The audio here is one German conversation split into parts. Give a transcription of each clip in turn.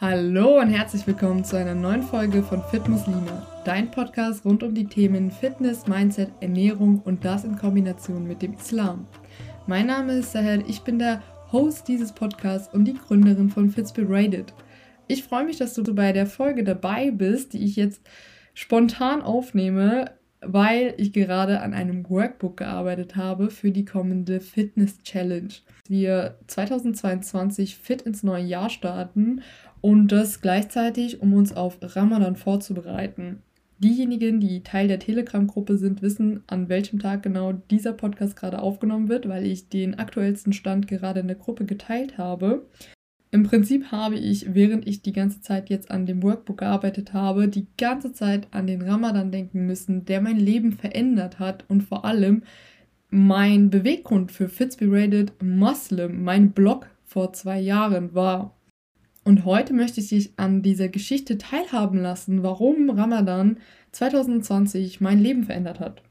Hallo und herzlich willkommen zu einer neuen Folge von Fit Muslime, dein Podcast rund um die Themen Fitness, Mindset, Ernährung und das in Kombination mit dem Islam. Mein Name ist Sahel, ich bin der Host dieses Podcasts und die Gründerin von Fitspirated. Ich freue mich, dass du bei der Folge dabei bist, die ich jetzt spontan aufnehme, weil ich gerade an einem Workbook gearbeitet habe für die kommende Fitness Challenge. Wir 2022 fit ins neue Jahr starten und das gleichzeitig, um uns auf Ramadan vorzubereiten. Diejenigen, die Teil der Telegram-Gruppe sind, wissen, an welchem Tag genau dieser Podcast gerade aufgenommen wird, weil ich den aktuellsten Stand gerade in der Gruppe geteilt habe. Im Prinzip habe ich, während ich die ganze Zeit jetzt an dem Workbook gearbeitet habe, die ganze Zeit an den Ramadan denken müssen, der mein Leben verändert hat und vor allem mein Beweggrund für Fitspirated Muslim, mein Blog vor zwei Jahren war. Und heute möchte ich dich an dieser Geschichte teilhaben lassen, warum Ramadan 2020 mein Leben verändert hat.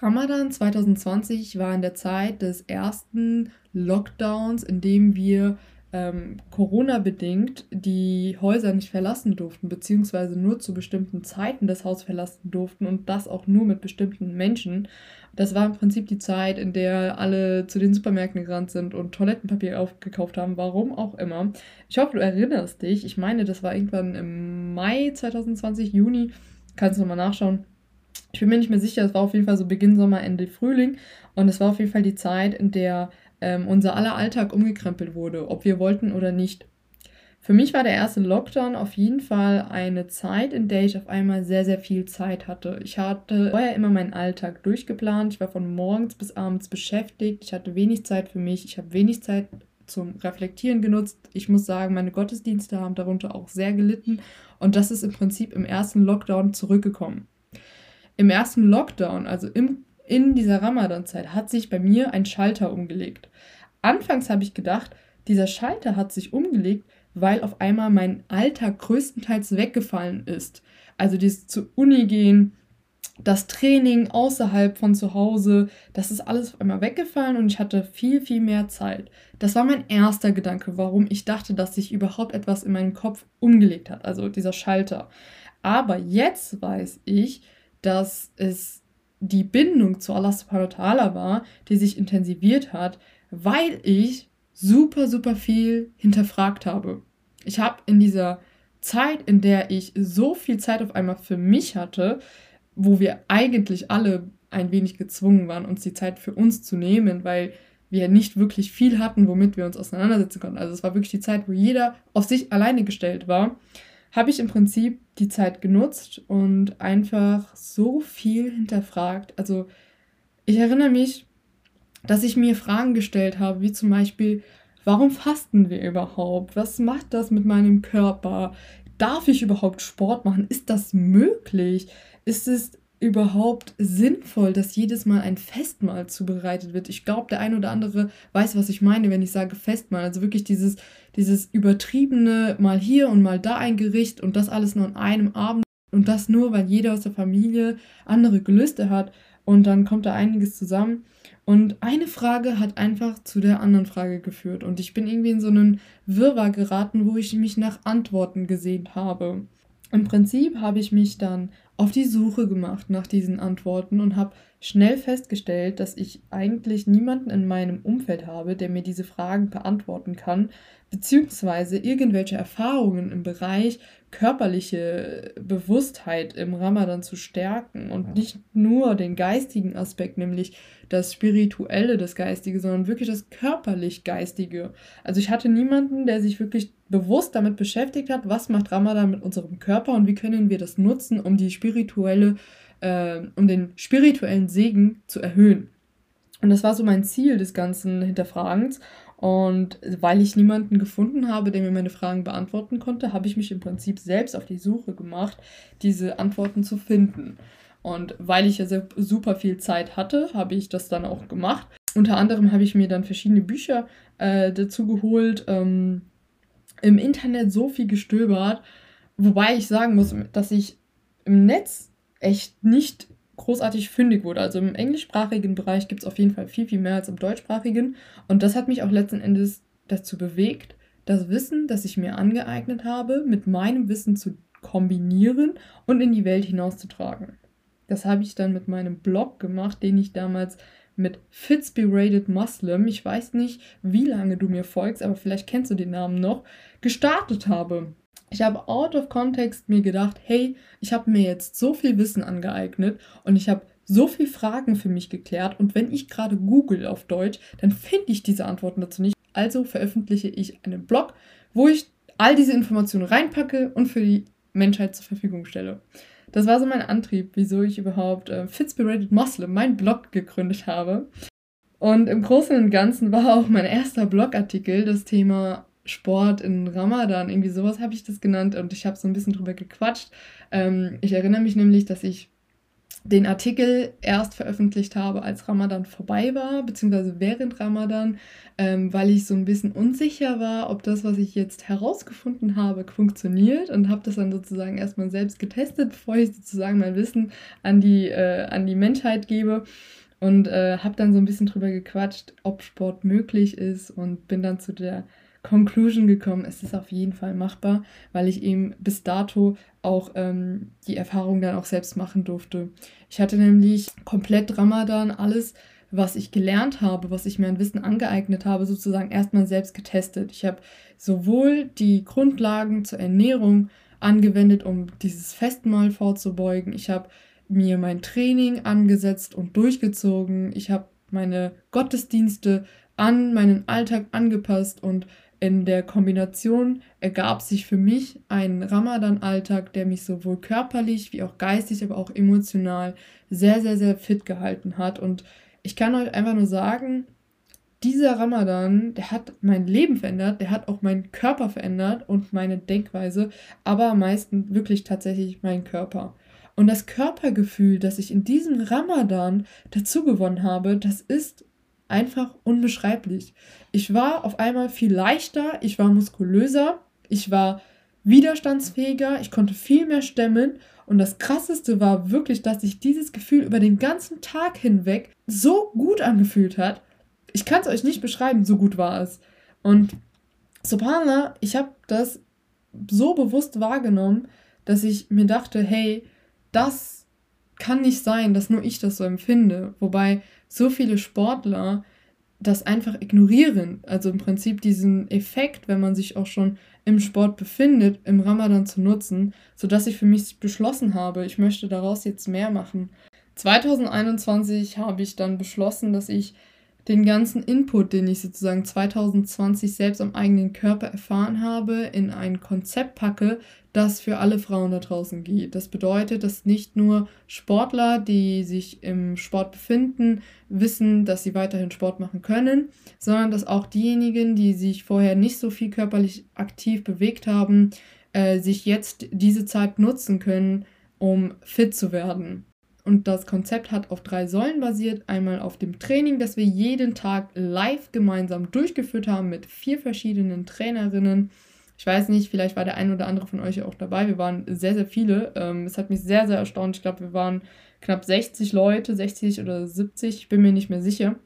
Ramadan 2020 war in der Zeit des ersten Lockdowns, in dem wir ähm, Corona-bedingt die Häuser nicht verlassen durften, beziehungsweise nur zu bestimmten Zeiten das Haus verlassen durften und das auch nur mit bestimmten Menschen. Das war im Prinzip die Zeit, in der alle zu den Supermärkten gerannt sind und Toilettenpapier aufgekauft haben, warum auch immer. Ich hoffe, du erinnerst dich. Ich meine, das war irgendwann im Mai 2020, Juni. Kannst du nochmal nachschauen. Ich bin mir nicht mehr sicher, es war auf jeden Fall so Beginn Sommer, Ende Frühling. Und es war auf jeden Fall die Zeit, in der ähm, unser aller Alltag umgekrempelt wurde, ob wir wollten oder nicht. Für mich war der erste Lockdown auf jeden Fall eine Zeit, in der ich auf einmal sehr, sehr viel Zeit hatte. Ich hatte vorher immer meinen Alltag durchgeplant. Ich war von morgens bis abends beschäftigt. Ich hatte wenig Zeit für mich. Ich habe wenig Zeit zum Reflektieren genutzt. Ich muss sagen, meine Gottesdienste haben darunter auch sehr gelitten. Und das ist im Prinzip im ersten Lockdown zurückgekommen. Im ersten Lockdown, also im in dieser Ramadan-Zeit hat sich bei mir ein Schalter umgelegt. Anfangs habe ich gedacht, dieser Schalter hat sich umgelegt, weil auf einmal mein Alltag größtenteils weggefallen ist. Also dieses zu Uni gehen, das Training außerhalb von zu Hause, das ist alles auf einmal weggefallen und ich hatte viel, viel mehr Zeit. Das war mein erster Gedanke, warum ich dachte, dass sich überhaupt etwas in meinem Kopf umgelegt hat, also dieser Schalter. Aber jetzt weiß ich, dass es die Bindung zu Allah subhanahu wa ta'ala war, die sich intensiviert hat, weil ich super, super viel hinterfragt habe. Ich habe in dieser Zeit, in der ich so viel Zeit auf einmal für mich hatte, wo wir eigentlich alle ein wenig gezwungen waren, uns die Zeit für uns zu nehmen, weil wir nicht wirklich viel hatten, womit wir uns auseinandersetzen konnten. Also es war wirklich die Zeit, wo jeder auf sich alleine gestellt war habe ich im Prinzip die Zeit genutzt und einfach so viel hinterfragt. Also ich erinnere mich, dass ich mir Fragen gestellt habe, wie zum Beispiel, warum fasten wir überhaupt? Was macht das mit meinem Körper? Darf ich überhaupt Sport machen? Ist das möglich? Ist es überhaupt sinnvoll, dass jedes Mal ein Festmahl zubereitet wird? Ich glaube, der ein oder andere weiß, was ich meine, wenn ich sage Festmahl. Also wirklich dieses, dieses übertriebene, mal hier und mal da ein Gericht und das alles nur an einem Abend. Und das nur, weil jeder aus der Familie andere Gelüste hat. Und dann kommt da einiges zusammen. Und eine Frage hat einfach zu der anderen Frage geführt. Und ich bin irgendwie in so einen Wirrwarr geraten, wo ich mich nach Antworten gesehnt habe. Im Prinzip habe ich mich dann auf die Suche gemacht nach diesen Antworten und habe schnell festgestellt, dass ich eigentlich niemanden in meinem Umfeld habe, der mir diese Fragen beantworten kann, beziehungsweise irgendwelche Erfahrungen im Bereich körperliche Bewusstheit im Ramadan zu stärken und nicht nur den geistigen Aspekt, nämlich das Spirituelle, das Geistige, sondern wirklich das körperlich-geistige. Also ich hatte niemanden, der sich wirklich bewusst damit beschäftigt hat, was macht Ramadan mit unserem Körper und wie können wir das nutzen, um die spirituelle, äh, um den spirituellen Segen zu erhöhen. Und das war so mein Ziel des ganzen Hinterfragens. Und weil ich niemanden gefunden habe, der mir meine Fragen beantworten konnte, habe ich mich im Prinzip selbst auf die Suche gemacht, diese Antworten zu finden. Und weil ich ja super viel Zeit hatte, habe ich das dann auch gemacht. Unter anderem habe ich mir dann verschiedene Bücher äh, dazu geholt, ähm, im Internet so viel gestöbert, wobei ich sagen muss, dass ich im Netz echt nicht großartig fündig wurde. Also im englischsprachigen Bereich gibt es auf jeden Fall viel, viel mehr als im deutschsprachigen. Und das hat mich auch letzten Endes dazu bewegt, das Wissen, das ich mir angeeignet habe, mit meinem Wissen zu kombinieren und in die Welt hinauszutragen. Das habe ich dann mit meinem Blog gemacht, den ich damals mit Fitspirated Muslim, ich weiß nicht, wie lange du mir folgst, aber vielleicht kennst du den Namen noch, gestartet habe. Ich habe out of context mir gedacht, hey, ich habe mir jetzt so viel Wissen angeeignet und ich habe so viele Fragen für mich geklärt und wenn ich gerade google auf Deutsch, dann finde ich diese Antworten dazu nicht. Also veröffentliche ich einen Blog, wo ich all diese Informationen reinpacke und für die Menschheit zur Verfügung stelle. Das war so mein Antrieb, wieso ich überhaupt äh, Fitspirated Muslim, mein Blog gegründet habe. Und im Großen und Ganzen war auch mein erster Blogartikel das Thema Sport in Ramadan. Irgendwie sowas habe ich das genannt und ich habe so ein bisschen drüber gequatscht. Ähm, ich erinnere mich nämlich, dass ich den Artikel erst veröffentlicht habe, als Ramadan vorbei war, beziehungsweise während Ramadan, ähm, weil ich so ein bisschen unsicher war, ob das, was ich jetzt herausgefunden habe, funktioniert und habe das dann sozusagen erstmal selbst getestet, bevor ich sozusagen mein Wissen an die, äh, an die Menschheit gebe und äh, habe dann so ein bisschen drüber gequatscht, ob Sport möglich ist und bin dann zu der Conclusion gekommen, es ist auf jeden Fall machbar, weil ich eben bis dato auch ähm, die Erfahrung dann auch selbst machen durfte. Ich hatte nämlich komplett Ramadan alles, was ich gelernt habe, was ich mir an Wissen angeeignet habe, sozusagen erstmal selbst getestet. Ich habe sowohl die Grundlagen zur Ernährung angewendet, um dieses Festmahl vorzubeugen. Ich habe mir mein Training angesetzt und durchgezogen. Ich habe meine Gottesdienste an meinen Alltag angepasst und in der Kombination ergab sich für mich ein Ramadan-Alltag, der mich sowohl körperlich wie auch geistig, aber auch emotional sehr, sehr, sehr fit gehalten hat. Und ich kann euch einfach nur sagen, dieser Ramadan, der hat mein Leben verändert, der hat auch meinen Körper verändert und meine Denkweise, aber am meisten wirklich tatsächlich meinen Körper. Und das Körpergefühl, das ich in diesem Ramadan dazu gewonnen habe, das ist einfach unbeschreiblich. Ich war auf einmal viel leichter, ich war muskulöser, ich war widerstandsfähiger, ich konnte viel mehr stemmen und das Krasseste war wirklich, dass sich dieses Gefühl über den ganzen Tag hinweg so gut angefühlt hat. Ich kann es euch nicht beschreiben, so gut war es. Und subhanallah, ich habe das so bewusst wahrgenommen, dass ich mir dachte, hey, das kann nicht sein, dass nur ich das so empfinde. Wobei so viele Sportler das einfach ignorieren. Also im Prinzip diesen Effekt, wenn man sich auch schon im Sport befindet, im Ramadan zu nutzen, sodass ich für mich beschlossen habe, ich möchte daraus jetzt mehr machen. 2021 habe ich dann beschlossen, dass ich den ganzen Input, den ich sozusagen 2020 selbst am eigenen Körper erfahren habe, in ein Konzept packe, das für alle Frauen da draußen geht. Das bedeutet, dass nicht nur Sportler, die sich im Sport befinden, wissen, dass sie weiterhin Sport machen können, sondern dass auch diejenigen, die sich vorher nicht so viel körperlich aktiv bewegt haben, äh, sich jetzt diese Zeit nutzen können, um fit zu werden. Und das Konzept hat auf drei Säulen basiert. Einmal auf dem Training, das wir jeden Tag live gemeinsam durchgeführt haben mit vier verschiedenen Trainerinnen. Ich weiß nicht, vielleicht war der ein oder andere von euch auch dabei. Wir waren sehr, sehr viele. Ähm, es hat mich sehr, sehr erstaunt. Ich glaube, wir waren knapp 60 Leute, 60 oder 70, ich bin mir nicht mehr sicher.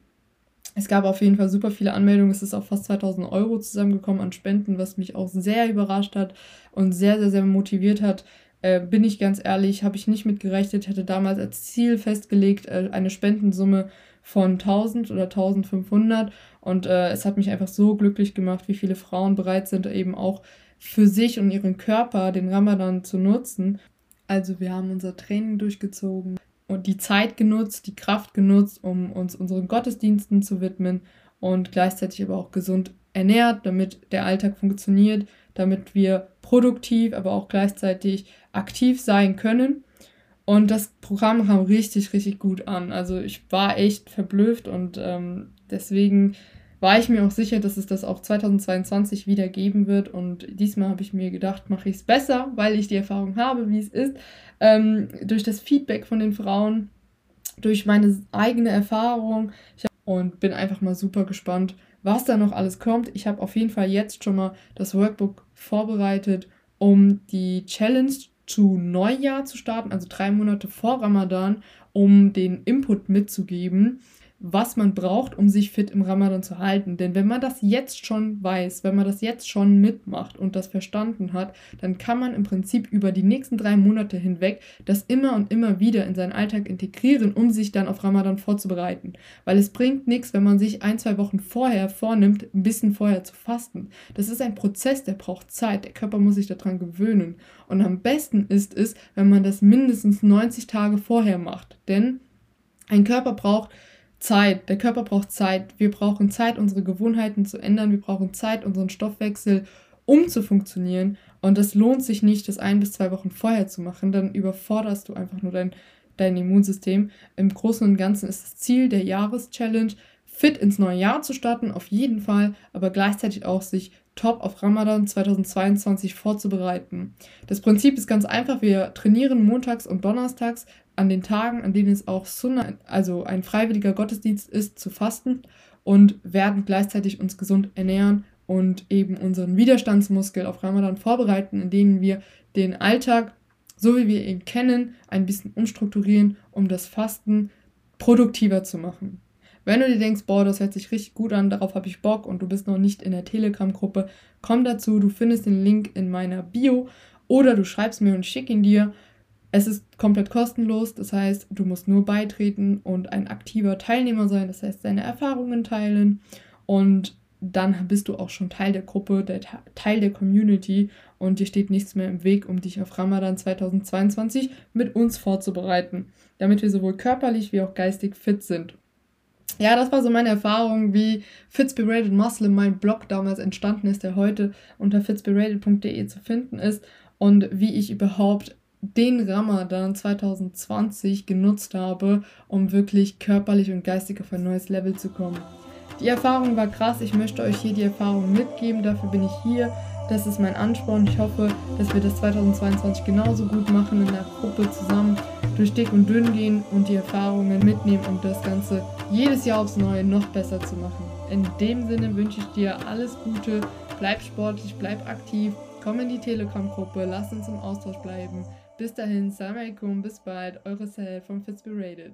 Es gab auf jeden Fall super viele Anmeldungen. Es ist auf fast 2000 Euro zusammengekommen an Spenden, was mich auch sehr überrascht hat und sehr, sehr, sehr motiviert hat, äh, bin ich ganz ehrlich, habe ich nicht mitgerechnet, hätte damals als Ziel festgelegt, äh, eine Spendensumme von 1000 oder 1500 und äh, es hat mich einfach so glücklich gemacht, wie viele Frauen bereit sind, eben auch für sich und ihren Körper den Ramadan zu nutzen. Also wir haben unser Training durchgezogen und die Zeit genutzt, die Kraft genutzt, um uns unseren Gottesdiensten zu widmen und gleichzeitig aber auch gesund ernährt, damit der Alltag funktioniert, damit wir produktiv, aber auch gleichzeitig aktiv sein können. Und das Programm kam richtig, richtig gut an. Also ich war echt verblüfft und ähm, deswegen war ich mir auch sicher, dass es das auch 2022 wieder geben wird. Und diesmal habe ich mir gedacht, mache ich es besser, weil ich die Erfahrung habe, wie es ist. Ähm, durch das Feedback von den Frauen, durch meine eigene Erfahrung. Und bin einfach mal super gespannt, was da noch alles kommt. Ich habe auf jeden Fall jetzt schon mal das Workbook vorbereitet, um die Challenge zu Neujahr zu starten, also drei Monate vor Ramadan, um den Input mitzugeben. Was man braucht, um sich fit im Ramadan zu halten. Denn wenn man das jetzt schon weiß, wenn man das jetzt schon mitmacht und das verstanden hat, dann kann man im Prinzip über die nächsten drei Monate hinweg das immer und immer wieder in seinen Alltag integrieren, um sich dann auf Ramadan vorzubereiten. Weil es bringt nichts, wenn man sich ein, zwei Wochen vorher vornimmt, ein bisschen vorher zu fasten. Das ist ein Prozess, der braucht Zeit. Der Körper muss sich daran gewöhnen. Und am besten ist es, wenn man das mindestens 90 Tage vorher macht. Denn ein Körper braucht Zeit. Der Körper braucht Zeit. Wir brauchen Zeit, unsere Gewohnheiten zu ändern. Wir brauchen Zeit, unseren Stoffwechsel um zu funktionieren. Und es lohnt sich nicht, das ein bis zwei Wochen vorher zu machen. Dann überforderst du einfach nur dein, dein Immunsystem. Im Großen und Ganzen ist das Ziel der Jahreschallenge, fit ins neue Jahr zu starten, auf jeden Fall, aber gleichzeitig auch sich top auf Ramadan 2022 vorzubereiten. Das Prinzip ist ganz einfach. Wir trainieren montags und donnerstags an den Tagen, an denen es auch Sunnah, also ein freiwilliger Gottesdienst ist, zu fasten und werden gleichzeitig uns gesund ernähren und eben unseren Widerstandsmuskel auf Ramadan vorbereiten, indem wir den Alltag, so wie wir ihn kennen, ein bisschen umstrukturieren, um das Fasten produktiver zu machen. Wenn du dir denkst, boah, das hört sich richtig gut an, darauf habe ich Bock und du bist noch nicht in der Telegram-Gruppe, komm dazu, du findest den Link in meiner Bio oder du schreibst mir und schick ihn dir. Es ist komplett kostenlos, das heißt, du musst nur beitreten und ein aktiver Teilnehmer sein, das heißt, deine Erfahrungen teilen. Und dann bist du auch schon Teil der Gruppe, der Teil der Community und dir steht nichts mehr im Weg, um dich auf Ramadan 2022 mit uns vorzubereiten, damit wir sowohl körperlich wie auch geistig fit sind. Ja, das war so meine Erfahrung, wie Fitspirated Muslim, mein Blog damals entstanden ist, der heute unter fitspirated.de zu finden ist und wie ich überhaupt den Ramadan 2020 genutzt habe, um wirklich körperlich und geistig auf ein neues Level zu kommen. Die Erfahrung war krass, ich möchte euch hier die Erfahrung mitgeben, dafür bin ich hier. Das ist mein Ansporn. Ich hoffe, dass wir das 2022 genauso gut machen in der Gruppe zusammen durch dick und dünn gehen und die Erfahrungen mitnehmen, um das Ganze jedes Jahr aufs Neue noch besser zu machen. In dem Sinne wünsche ich dir alles Gute, bleib sportlich, bleib aktiv, komm in die Telegram-Gruppe, lass uns im Austausch bleiben. Bis dahin, Salam alaikum, bis bald, eure Sahel von Fitzberated.